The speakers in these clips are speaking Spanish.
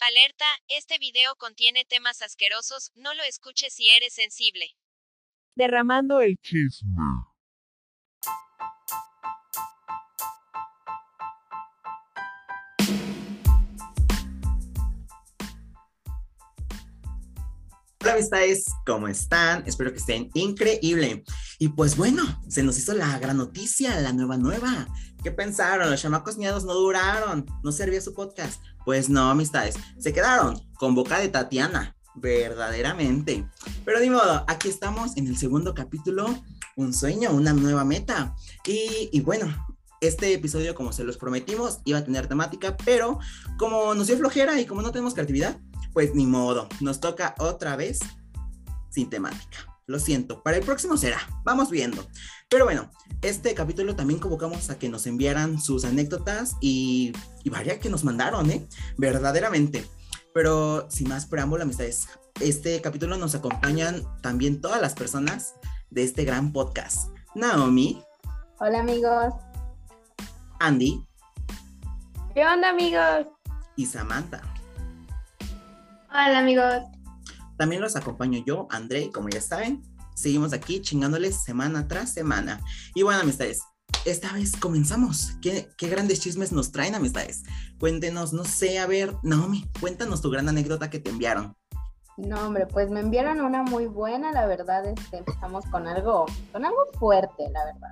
Alerta, este video contiene temas asquerosos, no lo escuches si eres sensible. Derramando el chisme. Hola amistades, ¿cómo están? Espero que estén increíble. Y pues bueno, se nos hizo la gran noticia, la nueva nueva. ¿Qué pensaron? Los chamacos miados no duraron, no servía su podcast. Pues no, amistades, se quedaron con boca de Tatiana, verdaderamente. Pero de modo, aquí estamos en el segundo capítulo, un sueño, una nueva meta. Y, y bueno, este episodio, como se los prometimos, iba a tener temática, pero como nos dio flojera y como no tenemos creatividad, pues ni modo, nos toca otra vez sin temática. Lo siento, para el próximo será, vamos viendo. Pero bueno, este capítulo también convocamos a que nos enviaran sus anécdotas y, y vaya que nos mandaron, ¿eh? Verdaderamente. Pero sin más preámbulo, amistades, este capítulo nos acompañan también todas las personas de este gran podcast. Naomi. Hola amigos. Andy. ¿Qué onda amigos? Y Samantha. Hola amigos. También los acompaño yo, André, como ya saben, seguimos aquí chingándoles semana tras semana. Y bueno, amistades, esta vez comenzamos. ¿Qué, qué grandes chismes nos traen, amistades? Cuéntenos, no sé, a ver, Naomi, cuéntanos tu gran anécdota que te enviaron. No, hombre, pues me enviaron una muy buena, la verdad, este, empezamos con algo, con algo fuerte, la verdad.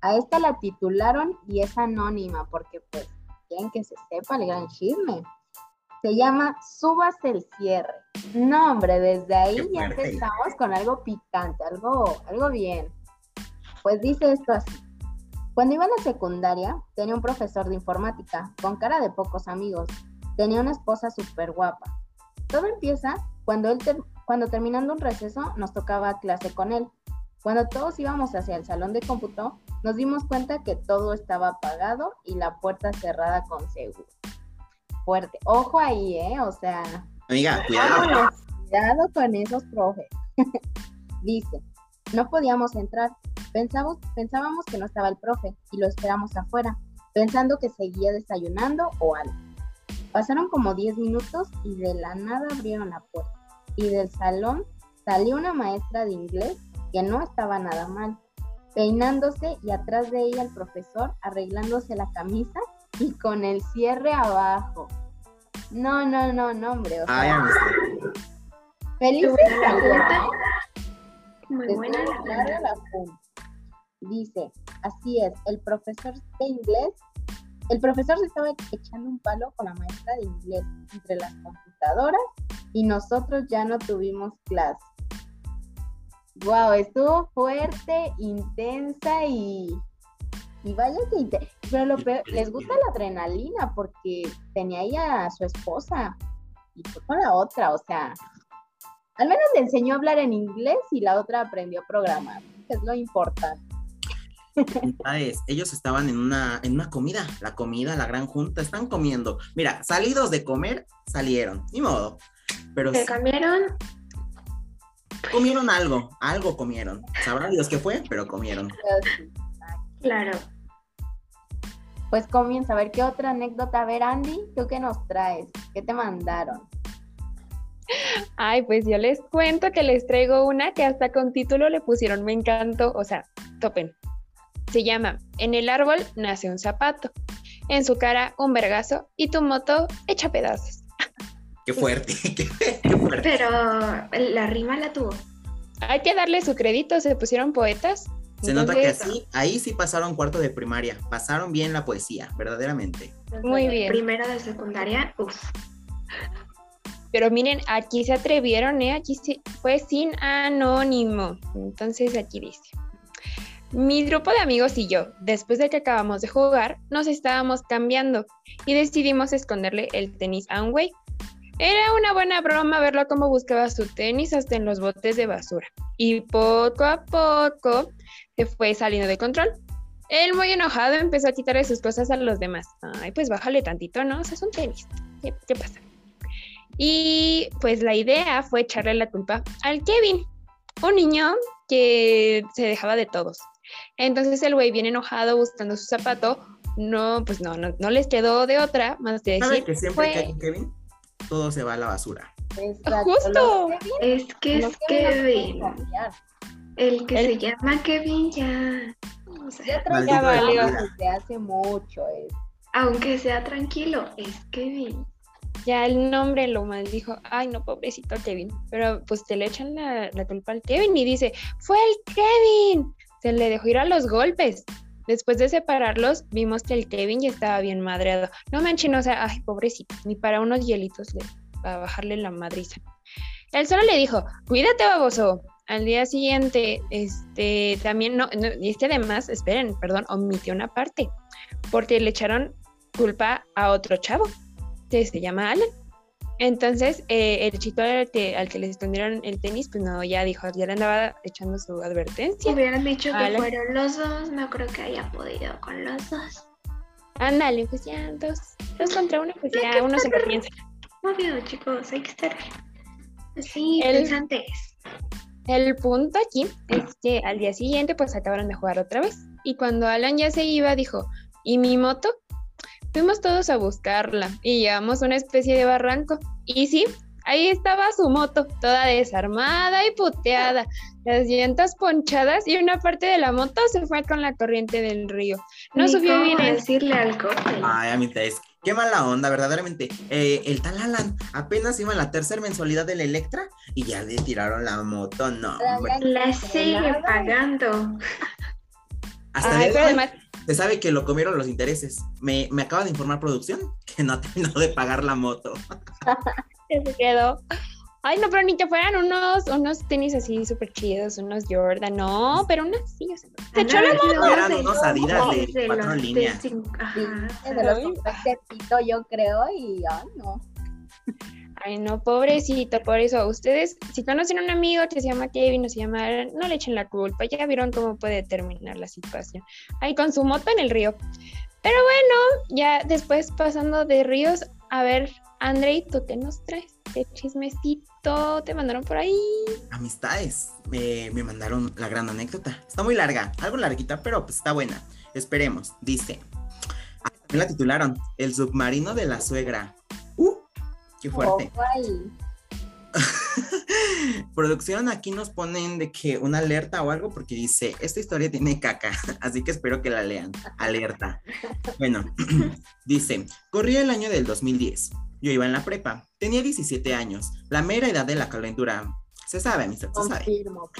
A esta la titularon y es anónima, porque pues quieren que se sepa el gran chisme. Se llama Subas el cierre. No, hombre, desde ahí ya empezamos con algo picante, algo, algo bien. Pues dice esto así. Cuando iba a la secundaria, tenía un profesor de informática, con cara de pocos amigos. Tenía una esposa súper guapa. Todo empieza cuando, él cuando terminando un receso nos tocaba clase con él. Cuando todos íbamos hacia el salón de cómputo, nos dimos cuenta que todo estaba apagado y la puerta cerrada con seguro fuerte. Ojo ahí, ¿eh? O sea. Amiga, cuidado. Cuidado con esos profes. Dice, no podíamos entrar. Pensamos, pensábamos que no estaba el profe y lo esperamos afuera, pensando que seguía desayunando o algo. Pasaron como 10 minutos y de la nada abrieron la puerta. Y del salón salió una maestra de inglés que no estaba nada mal, peinándose y atrás de ella el profesor arreglándose la camisa y con el cierre abajo. No, no, no, no, hombre. O sea, felices la. Muy buena la punta. Dice, así es, el profesor de inglés, el profesor se estaba echando un palo con la maestra de inglés entre las computadoras y nosotros ya no tuvimos clase. Wow, estuvo fuerte, intensa y, y vaya que pero lo peor, les gusta la adrenalina porque tenía ahí a su esposa y fue con la otra, o sea, al menos le enseñó a hablar en inglés y la otra aprendió a programar, que es lo importante. Ellos estaban en una, en una comida, la comida, la gran junta, están comiendo. Mira, salidos de comer, salieron, ni modo. Pero Se sí, cambiaron. comieron algo, algo comieron. Sabrá Dios qué fue, pero comieron. Sí, Claro. Pues comienza a ver qué otra anécdota. A ver, Andy, ¿tú qué nos traes? ¿Qué te mandaron? Ay, pues yo les cuento que les traigo una que hasta con título le pusieron Me encantó, o sea, topen. Se llama En el árbol nace un zapato, en su cara un vergazo y tu moto hecha pedazos. Qué fuerte, qué, qué fuerte. Pero la rima la tuvo. Hay que darle su crédito, se pusieron poetas. Se nota que así, ahí sí pasaron cuarto de primaria, pasaron bien la poesía, verdaderamente. Muy bien. Primero de secundaria, uff. Pero miren, aquí se atrevieron, ¿eh? Aquí sí- fue sin anónimo. Entonces aquí dice. Mi grupo de amigos y yo, después de que acabamos de jugar, nos estábamos cambiando y decidimos esconderle el tenis a un güey. Era una buena broma verlo cómo buscaba su tenis hasta en los botes de basura. Y poco a poco se fue saliendo de control. Él muy enojado empezó a quitarle sus cosas a los demás. Ay, pues bájale tantito, ¿no? O sea, es un tenis. ¿Qué, qué pasa? Y pues la idea fue echarle la culpa al Kevin, un niño que se dejaba de todos. Entonces el güey bien enojado buscando su zapato, no, pues no, no, no les quedó de otra más que ¿Sabe decir, que siempre que fue- hay un Kevin? todo se va a la basura. Exacto. Justo. Es que es Kevin El que El- se llama Kevin ya. O sea, Ya desde hace mucho. Es. aunque sea tranquilo, es Kevin. Ya el nombre lo maldijo. Ay, no, pobrecito Kevin. Pero pues te le echan la, la culpa al Kevin y dice, fue el Kevin. Se le dejó ir a los golpes. Después de separarlos, vimos que el Kevin ya estaba bien madreado. No manchen, o sea, ay, pobrecito, ni para unos hielitos le, para bajarle la madriza. Él solo le dijo, cuídate, baboso. Al día siguiente, este, también, no, no, y es que además, esperen, perdón, omitió una parte, porque le echaron culpa a otro chavo, que se llama Alan. Entonces, eh, el chico al que, al que le escondieron el tenis, pues no, ya dijo, ya le andaba echando su advertencia. hubieran dicho que fueron los dos, no creo que haya podido con los dos. Ándale, pues ya, dos, dos contra uno, pues ya uno se lo piensa. Obvio, chicos, hay que estar así El- pensantes. El punto aquí es que al día siguiente pues acabaron de jugar otra vez y cuando Alan ya se iba dijo, ¿y mi moto? Fuimos todos a buscarla y llegamos a una especie de barranco y sí, ahí estaba su moto, toda desarmada y puteada, las llantas ponchadas y una parte de la moto se fue con la corriente del río. No subió bien decirle al coche. Ay, amistades, qué mala onda, verdaderamente. Eh, el tal Alan apenas iba en la tercera mensualidad del Electra y ya le tiraron la moto, no, hombre. La sigue pagando. Hasta Ay, pero además, se sabe que lo comieron los intereses. Me, me acaba de informar producción que no terminó de pagar la moto. que se quedó. Ay, no, pero ni que fueran unos, unos tenis así súper chidos, unos Jordan, no, pero unas sí, o sea, se echó la moto. Eran unos Adidas de cuatro líneas. Sí, Ajá. se los pito, yo creo, y ay, no. Ay, no, pobrecito, por eso ustedes, si conocen a un amigo que se llama Kevin o se llama Aaron, no le echen la culpa, ya vieron cómo puede terminar la situación. Ahí con su moto en el río. Pero bueno, ya después pasando de ríos, a ver, Andrei, ¿tú qué nos traes? ¿Qué chismecito te mandaron por ahí? Amistades, me, me mandaron la gran anécdota. Está muy larga, algo larguita, pero pues está buena. Esperemos, dice. Ah, también la titularon El submarino de la suegra. ¡Uh! ¡Qué fuerte! Ahí. Producción, aquí nos ponen de que una alerta o algo porque dice, esta historia tiene caca, así que espero que la lean. Alerta. Bueno, dice, corría el año del 2010. Yo iba en la prepa, tenía 17 años, la mera edad de la calentura. Se sabe, amistad, se sabe. Confirmo.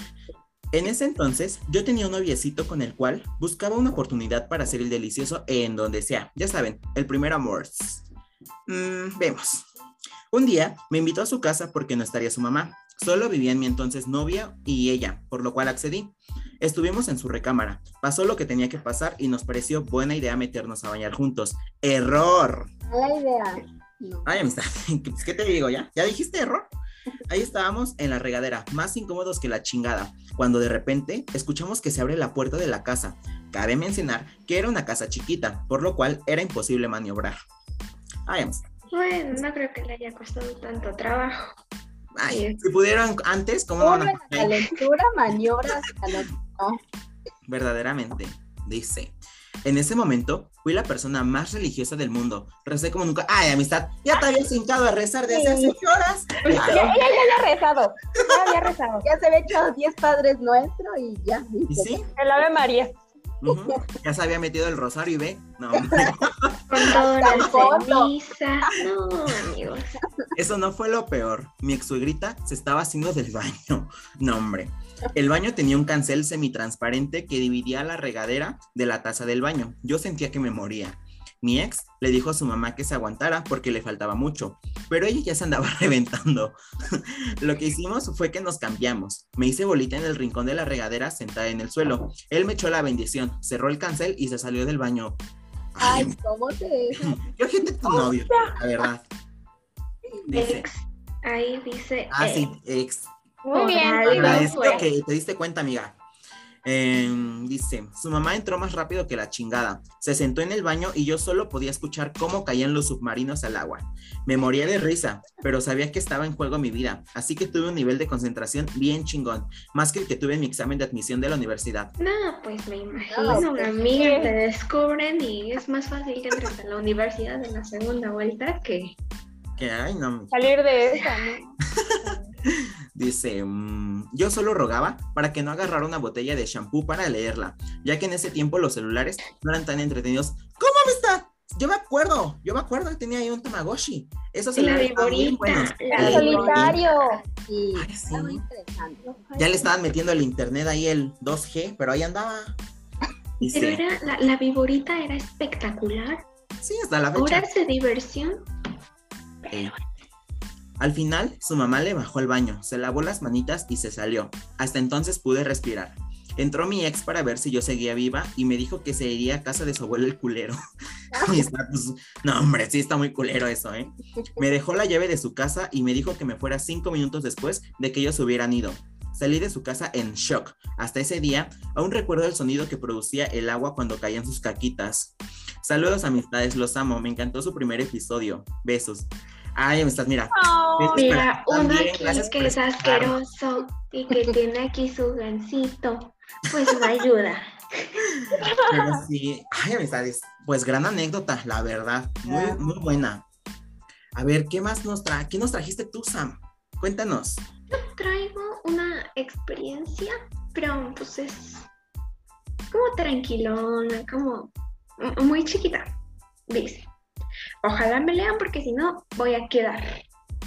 En ese entonces, yo tenía un noviecito con el cual buscaba una oportunidad para hacer el delicioso en donde sea. Ya saben, el primer amor. Mm, vemos. Un día me invitó a su casa porque no estaría su mamá. Solo vivía en mi entonces novia y ella, por lo cual accedí. Estuvimos en su recámara. Pasó lo que tenía que pasar y nos pareció buena idea meternos a bañar juntos. ¡Error! Mala idea. No. Ay, amistad, pues, ¿qué te digo ya? ¿Ya dijiste error? Ahí estábamos en la regadera, más incómodos que la chingada, cuando de repente escuchamos que se abre la puerta de la casa. Cabe mencionar que era una casa chiquita, por lo cual era imposible maniobrar. Ay, amistad, Bueno, no creo que le haya costado tanto trabajo. ay, si pudieron antes, ¿cómo no van a Ay, calentura, maniobras, no. Verdaderamente, dice. En ese momento fui la persona más religiosa del mundo. Recé como nunca. Ay, amistad, ya te habías hincado a rezar desde hace ocho horas. Ya, Ya, ella ya había rezado. Ya había rezado. Ya se había echado 10 padres nuestros y ya. ¿Y sí? El Ave María. Ya se había metido el rosario y ve. No, hombre. Con. No, amigos. Eso no fue lo peor. Mi ex suegrita se estaba haciendo del baño. No, hombre. El baño tenía un cancel semitransparente que dividía la regadera de la taza del baño. Yo sentía que me moría. Mi ex le dijo a su mamá que se aguantara porque le faltaba mucho, pero ella ya se andaba reventando. Lo que hicimos fue que nos cambiamos. Me hice bolita en el rincón de la regadera sentada en el suelo. Él me echó la bendición, cerró el cancel y se samió del baño. Ay, Ay, ¿cómo te yo gente tu novio, la verdad. Dice, Ex. Ahí dice. ah, sí, ex. Muy bien. Agradezco fue. que te diste cuenta, amiga. Em, dice, su mamá entró más rápido que la chingada. Se sentó en el baño y yo solo podía escuchar cómo caían los submarinos al agua. Me moría de risa, pero sabía que estaba en juego mi vida, así que tuve un nivel de concentración bien chingón, más que el que tuve en mi examen de admisión de la universidad. No, pues me imagino, No, pues, amiga, sí. te descubren y es más fácil que entres a la universidad en la segunda vuelta que Que, ay, no. Salir de esa, ¿no? Dice, mm, yo solo rogaba para que no agarrara una botella de shampoo para leerla, ya que en ese tiempo los celulares no eran tan entretenidos. ¿Cómo amistad? Yo me acuerdo, yo me acuerdo que tenía ahí un Tamagotchi. Esos Y la viborita, buenos. la solitario. Sí, Ay, sí. muy interesante. Ya le estaban metiendo el internet ahí el 2G, pero ahí andaba. Pero era, la, la viborita era espectacular. sí, hasta la fecha. Horas de diversión. Eh, Al final, su mamá le bajó al baño, se lavó las manitas y se salió. Hasta entonces pude respirar. Entró mi ex para ver si yo seguía viva y me dijo que se iría a casa de su abuelo el culero. Pues, no, hombre, sí está muy culero eso, ¿eh? Me dejó la llave de su casa y me dijo que me fuera cinco minutos después de que ellos hubieran ido. Salí de su casa en shock. Hasta ese día, aún recuerdo el sonido que producía el agua cuando caían sus caquitas. Saludos, amistades, los amo. Me encantó su primer episodio. Besos. Ay, amistad, mira. Besos Mira, uno aquí gracias que es asqueroso y que tiene aquí su gancito, pues me ayuda. Pero sí, ay, amistades, pues gran anécdota, la verdad, muy, Ah. muy buena. A ver, ¿qué más nos tra ¿Qué nos trajiste tú, Sam? Cuéntanos. Traigo una experiencia, pero pues es como tranquilona, como muy chiquita. Dice, ojalá me lean porque si no voy a quedar.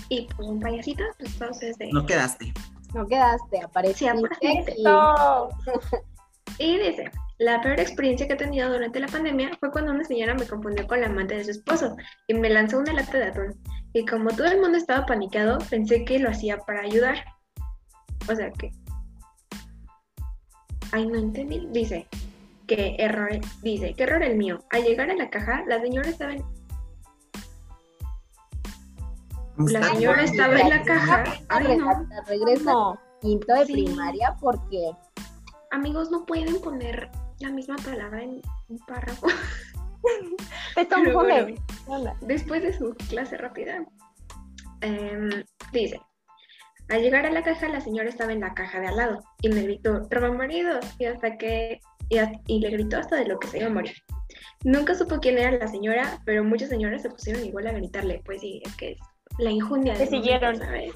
Y pues un payasito, pues entonces de... No quedaste. No quedaste, apareciste. apareciste. y- dice, la peor experiencia que he tenido durante la pandemia fue cuando una señora me confundió con la amante de su esposo y me lanzó una lata de atún. Y como todo el mundo estaba panicado, pensé que lo hacía para ayudar. O sea que... Ay, no entendí. Dice que error, dice, que error el mío. Al llegar a la caja, la señora estaba en, la señora estaba en la caja. Ay, no. Regresa, No. quinto de Sí. primaria porque Amigos, no pueden poner la misma palabra en un párrafo. Pero bueno. después de su clase rápida. em, dice, al llegar a la caja, la señora estaba en la caja de al lado y me gritó, roba marido, y hasta que, y, a- y le gritó hasta de lo que se iba a morir. Nunca supo quién era la señora, pero muchas señoras se pusieron igual a gritarle, pues sí, es que es la injundia Te siguieron. ¿sabes?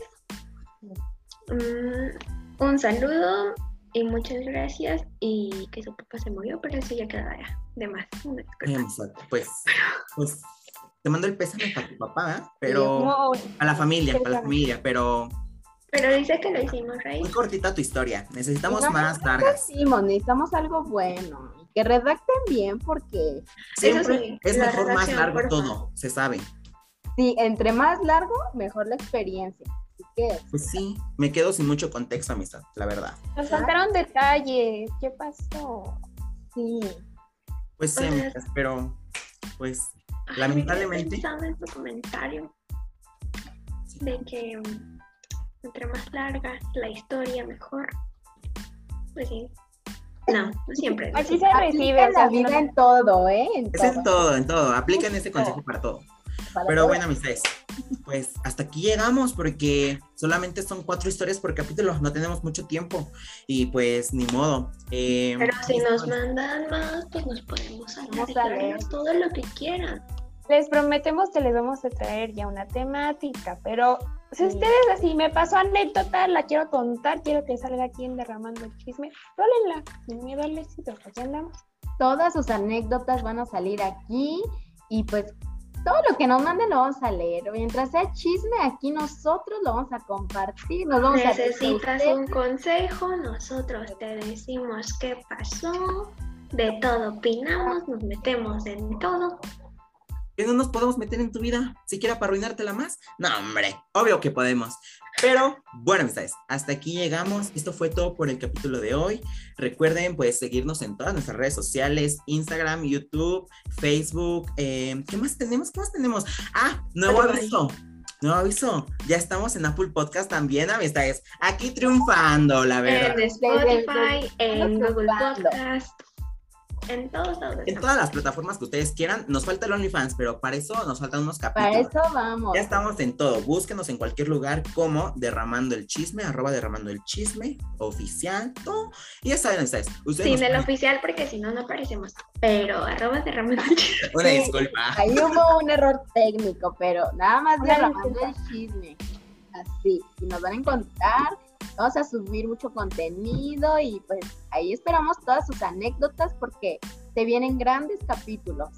Mm, un saludo y muchas gracias y que su papá se murió, pero eso ya queda ya de más. Amistad, pues, pues, te mando el pésame para tu papá, ¿eh? Pero No, a la familia, para la familia, pero Pero dice que lo hicimos, Rey. muy cortita tu historia. Necesitamos No, más no largas. decimos, necesitamos algo bueno. Que redacten bien porque Siempre sí, es la mejor más largo todo, se sabe. Sí, entre más largo, mejor la experiencia. Así que Pues sí, me quedo sin mucho contexto, amistad, la verdad. nos faltaron detalles. ¿Qué pasó? sí, Pues sí, Pues- amigas, pero pues Ay, Lamentablemente. me en tu comentario de que mm, entre más larga la historia, mejor. Pues sí. No, no siempre. así. se recibe. la vida en todo, ¿eh? En es en todo. todo, en todo. Aplican ese consejo para todo. Para Pero bueno, amistades, pues hasta aquí llegamos porque solamente son cuatro historias por capítulo, no tenemos mucho tiempo y pues ni modo. Eh, Pero si nos pues, mandan más, pues nos podemos Vamos a alargar leer. todo lo que quieran. Les prometemos que les vamos a traer ya una temática, pero si Sí. ustedes así me pasó anécdota, la quiero contar, quiero que salga aquí en Derramando el Chisme, rólenla, sin miedo al éxito, aquí andamos. Todas sus anécdotas van a salir aquí y pues todo lo que nos manden lo vamos a leer. Mientras sea chisme, aquí nosotros lo vamos a compartir. Nos vamos Necesitas un consejo, nosotros te decimos qué pasó, de todo opinamos, nos metemos en todo. ¿Que no nos podemos meter en tu vida siquiera para arruinártela más? No, hombre, obvio que podemos. Pero bueno, amistades, hasta aquí llegamos. Esto fue todo por el capítulo de hoy. Recuerden, pues, seguirnos en todas nuestras redes sociales: Instagram, YouTube, Facebook. eh, ¿Qué más tenemos? ¿Qué más tenemos? Ah, nuevo aviso. Nuevo aviso. Ya estamos en Apple Podcast también, amistades. Aquí triunfando, la verdad. En Spotify, en Google. Podcast. En todos lados. En todas las plataformas que ustedes quieran. Nos falta el OnlyFans, pero para eso nos faltan unos capítulos. Para eso vamos. Ya estamos en todo. Búsquenos en cualquier lugar como Derramando el Chisme, arroba Derramando el Chisme, oficial, todo. Y ya saben ustedes. ustedes Sin el ponen- oficial, porque si no, no aparecemos. Pero arroba derramando Una Sí. disculpa. Ahí hubo un error técnico, pero nada más Una derramando disculpa. el chisme. Así, y nos van a encontrar. Vamos a subir mucho contenido y pues ahí esperamos todas sus anécdotas porque se vienen grandes capítulos.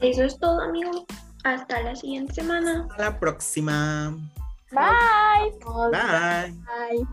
Eso es todo, amigo. Hasta la siguiente semana. Hasta la próxima. Bye. Nos Bye.